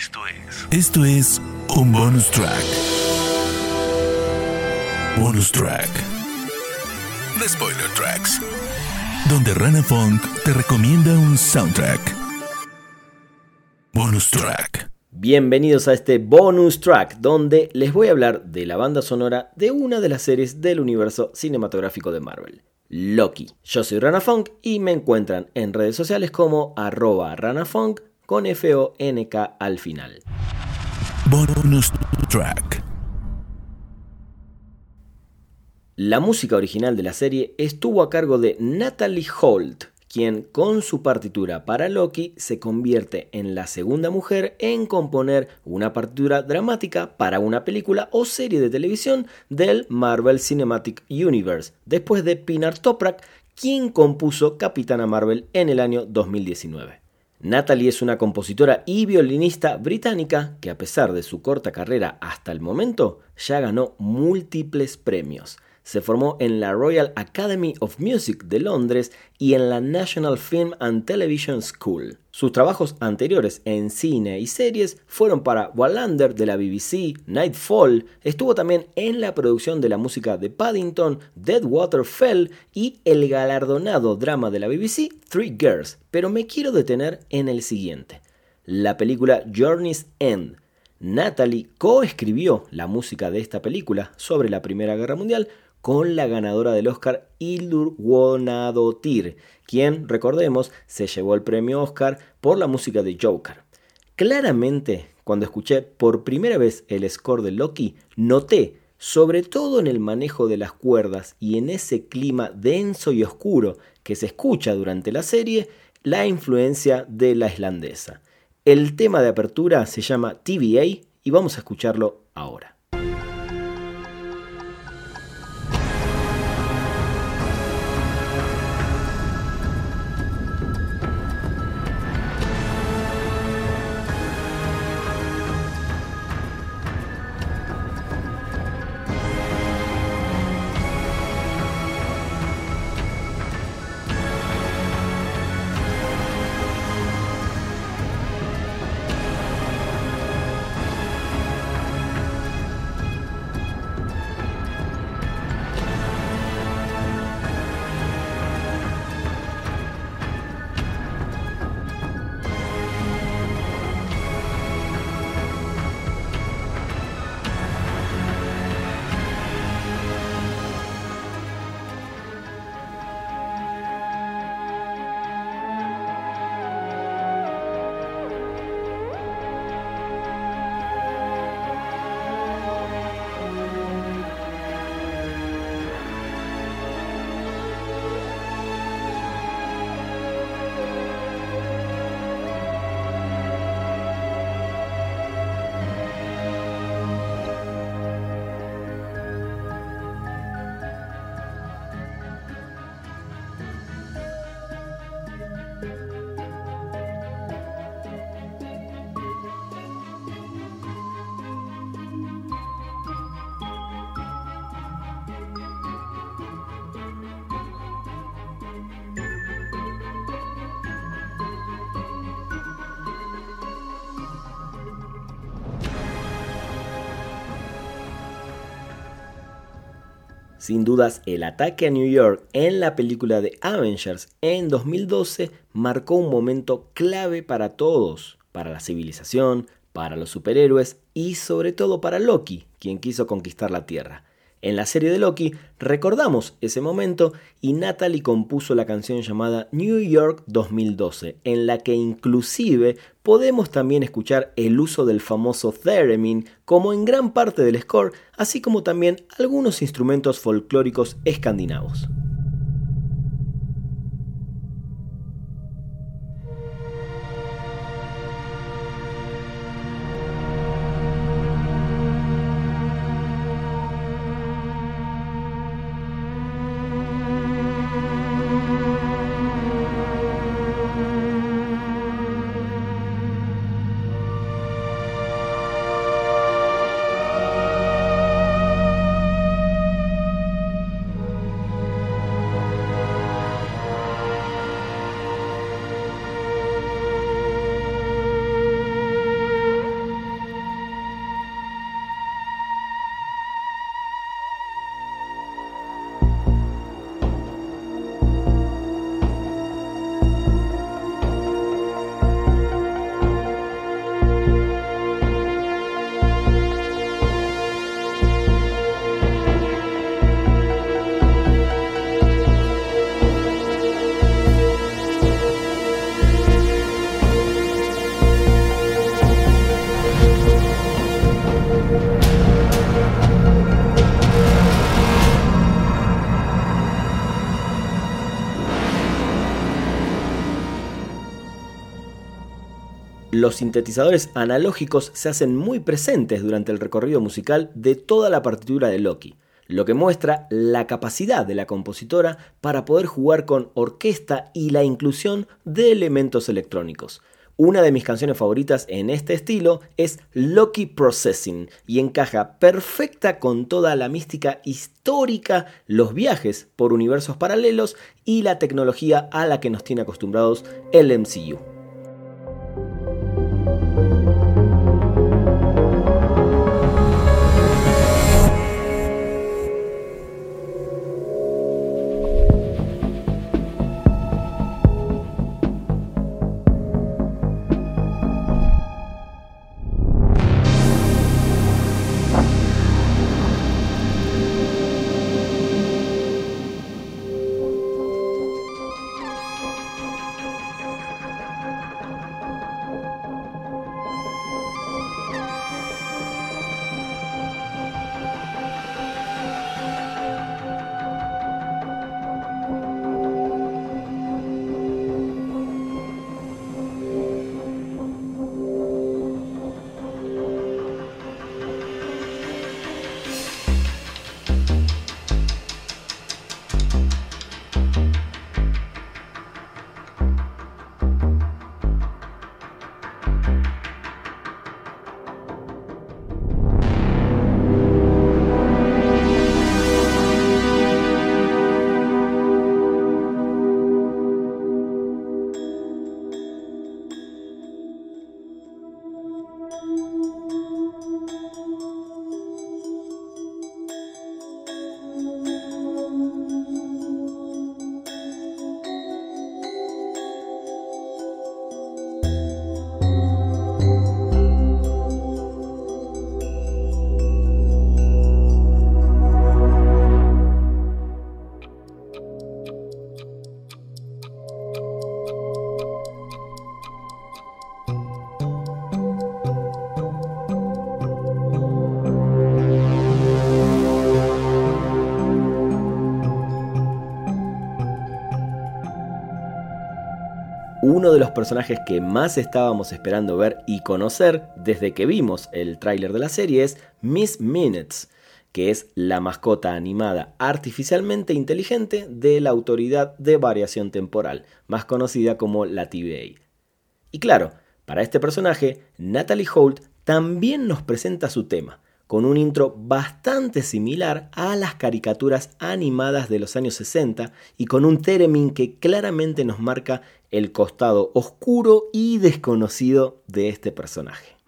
Esto es. Esto es un bonus track. Bonus track. The Spoiler Tracks. Donde Rana Funk te recomienda un soundtrack. Bonus track. Bienvenidos a este bonus track donde les voy a hablar de la banda sonora de una de las series del universo cinematográfico de Marvel, Loki. Yo soy Rana Funk y me encuentran en redes sociales como arroba ranafunk con F-O-N-K al final. Bonus track. La música original de la serie estuvo a cargo de Natalie Holt, quien con su partitura para Loki se convierte en la segunda mujer en componer una partitura dramática para una película o serie de televisión del Marvel Cinematic Universe, después de Pinar Toprak, quien compuso Capitana Marvel en el año 2019. Natalie es una compositora y violinista británica que a pesar de su corta carrera hasta el momento ya ganó múltiples premios se formó en la Royal Academy of Music de Londres y en la National Film and Television School. Sus trabajos anteriores en cine y series fueron para Wallander de la BBC, Nightfall, estuvo también en la producción de la música de Paddington, Deadwater Fell y el galardonado drama de la BBC, Three Girls, pero me quiero detener en el siguiente. La película Journey's End, Natalie coescribió la música de esta película sobre la Primera Guerra Mundial con la ganadora del Oscar Ildur Wonadotir, quien, recordemos, se llevó el premio Oscar por la música de Joker. Claramente, cuando escuché por primera vez el score de Loki, noté, sobre todo en el manejo de las cuerdas y en ese clima denso y oscuro que se escucha durante la serie, la influencia de la islandesa. El tema de apertura se llama TVA y vamos a escucharlo ahora. Sin dudas, el ataque a New York en la película de Avengers en 2012 marcó un momento clave para todos, para la civilización, para los superhéroes y sobre todo para Loki, quien quiso conquistar la Tierra. En la serie de Loki recordamos ese momento y Natalie compuso la canción llamada New York 2012, en la que inclusive podemos también escuchar el uso del famoso theremin como en gran parte del score, así como también algunos instrumentos folclóricos escandinavos. Los sintetizadores analógicos se hacen muy presentes durante el recorrido musical de toda la partitura de Loki, lo que muestra la capacidad de la compositora para poder jugar con orquesta y la inclusión de elementos electrónicos. Una de mis canciones favoritas en este estilo es Loki Processing y encaja perfecta con toda la mística histórica, los viajes por universos paralelos y la tecnología a la que nos tiene acostumbrados el MCU. Uno de los personajes que más estábamos esperando ver y conocer desde que vimos el tráiler de la serie es Miss Minutes, que es la mascota animada artificialmente inteligente de la Autoridad de Variación Temporal, más conocida como la TVA. Y claro, para este personaje, Natalie Holt también nos presenta su tema, con un intro bastante similar a las caricaturas animadas de los años 60 y con un theremin que claramente nos marca el costado oscuro y desconocido de este personaje.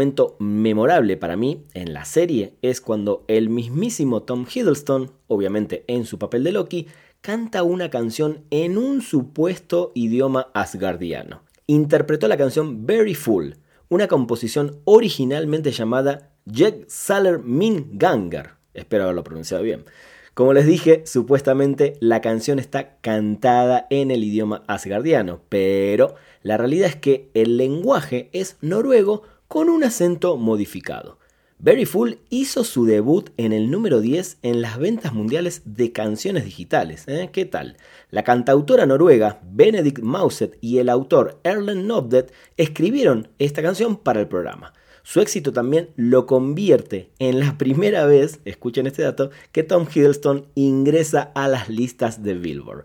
Momento memorable para mí en la serie es cuando el mismísimo Tom Hiddleston, obviamente en su papel de Loki, canta una canción en un supuesto idioma asgardiano. Interpretó la canción Very Full, una composición originalmente llamada Jeg Saler Min Gangar. Espero haberlo pronunciado bien. Como les dije, supuestamente la canción está cantada en el idioma asgardiano, pero la realidad es que el lenguaje es noruego con un acento modificado. Very Full hizo su debut en el número 10 en las ventas mundiales de canciones digitales. ¿eh? ¿Qué tal? La cantautora noruega Benedict Mauset y el autor Erlen Nobdet escribieron esta canción para el programa. Su éxito también lo convierte en la primera vez, escuchen este dato, que Tom Hiddleston ingresa a las listas de Billboard.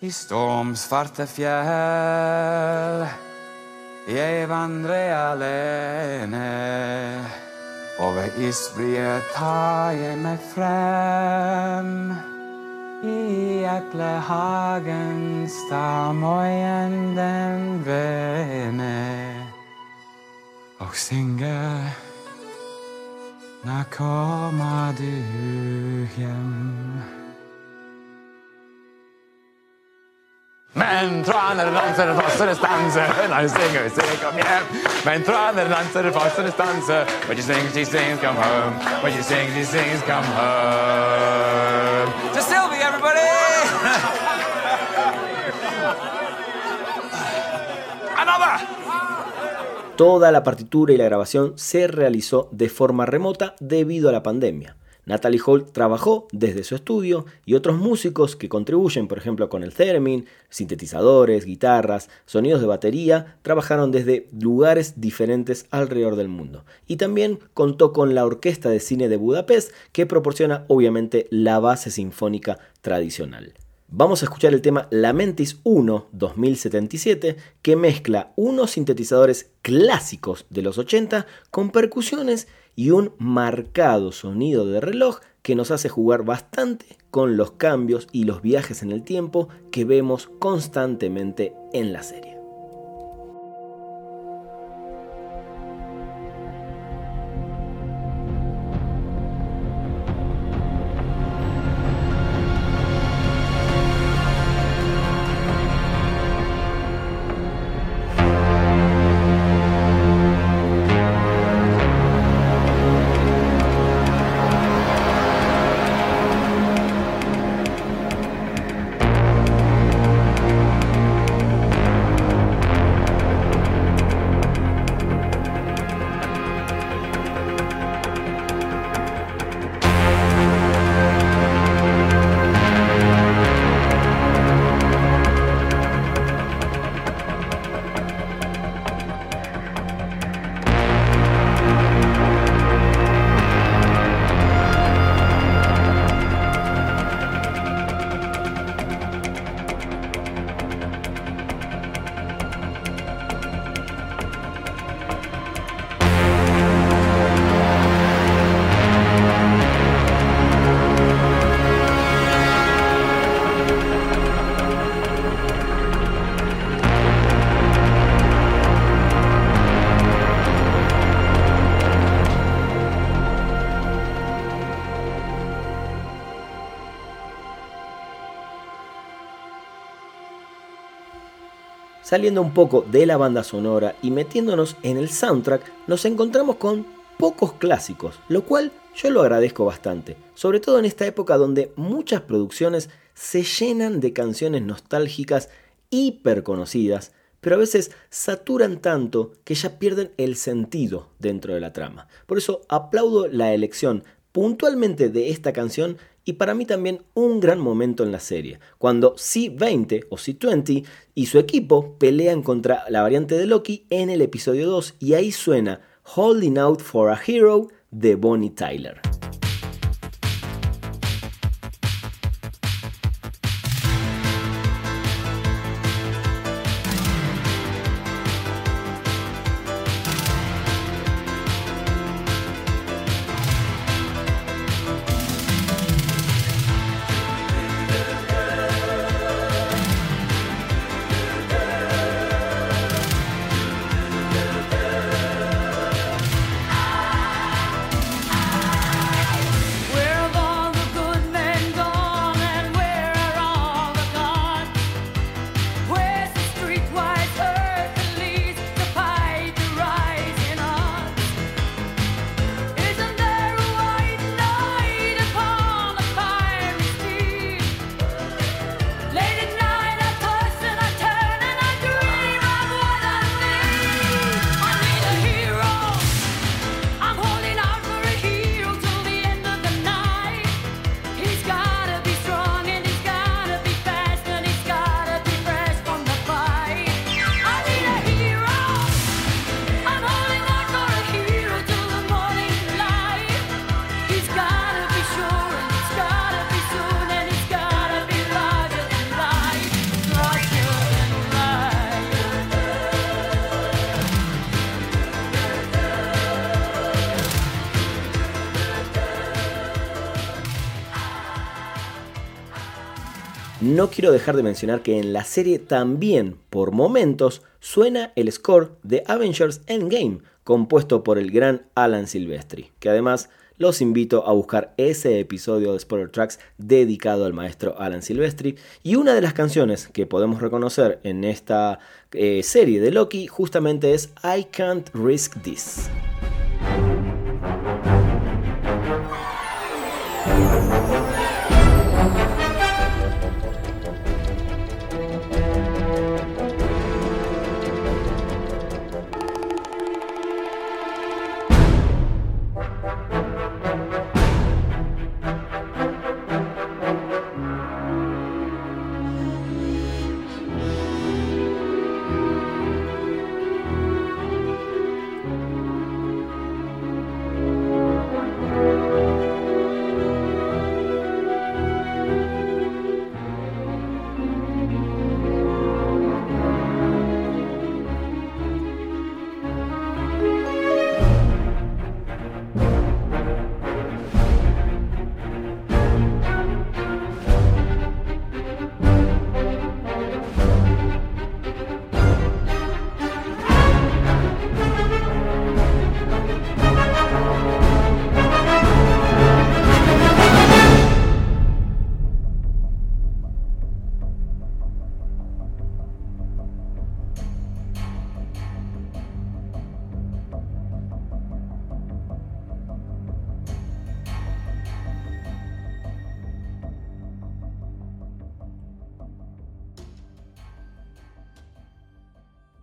I stormsvarte fjell jeg vandrer alene. Over isbryet tar jeg meg frem. I eplehagen står moien den vene. Og synger när kommer du hem? Sylvie everybody Another Toda la partitura y la grabación se realizó de forma remota debido a la pandemia. Natalie Holt trabajó desde su estudio y otros músicos que contribuyen, por ejemplo, con el theremin, sintetizadores, guitarras, sonidos de batería, trabajaron desde lugares diferentes alrededor del mundo. Y también contó con la Orquesta de Cine de Budapest, que proporciona obviamente la base sinfónica tradicional. Vamos a escuchar el tema Lamentis 1 2077 que mezcla unos sintetizadores clásicos de los 80 con percusiones y un marcado sonido de reloj que nos hace jugar bastante con los cambios y los viajes en el tiempo que vemos constantemente en la serie. Saliendo un poco de la banda sonora y metiéndonos en el soundtrack, nos encontramos con pocos clásicos, lo cual yo lo agradezco bastante, sobre todo en esta época donde muchas producciones se llenan de canciones nostálgicas hiper conocidas, pero a veces saturan tanto que ya pierden el sentido dentro de la trama. Por eso aplaudo la elección puntualmente de esta canción y para mí también un gran momento en la serie, cuando C-20 o C-20 y su equipo pelean contra la variante de Loki en el episodio 2 y ahí suena Holding Out for a Hero de Bonnie Tyler. No quiero dejar de mencionar que en la serie también, por momentos, suena el score de Avengers Endgame, compuesto por el gran Alan Silvestri, que además los invito a buscar ese episodio de Spoiler Tracks dedicado al maestro Alan Silvestri. Y una de las canciones que podemos reconocer en esta eh, serie de Loki justamente es I Can't Risk This.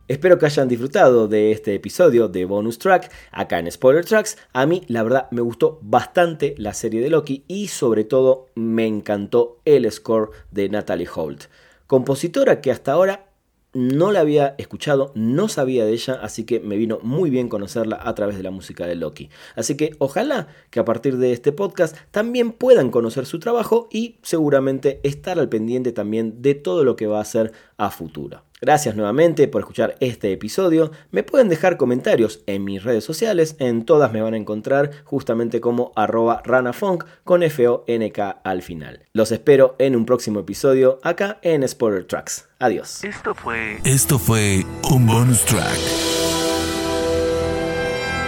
Espero que hayan disfrutado de este episodio de bonus track acá en Spoiler Tracks. A mí la verdad me gustó bastante la serie de Loki y sobre todo me encantó el score de Natalie Holt, compositora que hasta ahora no la había escuchado, no sabía de ella, así que me vino muy bien conocerla a través de la música de Loki. Así que ojalá que a partir de este podcast también puedan conocer su trabajo y seguramente estar al pendiente también de todo lo que va a hacer a futuro. Gracias nuevamente por escuchar este episodio. Me pueden dejar comentarios en mis redes sociales, en todas me van a encontrar justamente como arroba ranafunk con F-O-N-K al final. Los espero en un próximo episodio acá en Spoiler Tracks. Adiós. Esto fue. Esto fue un bonus track.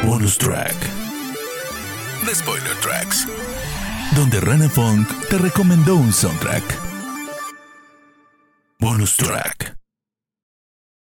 Bonus track. The Spoiler Tracks. Donde Rana Funk te recomendó un soundtrack. Bonus track.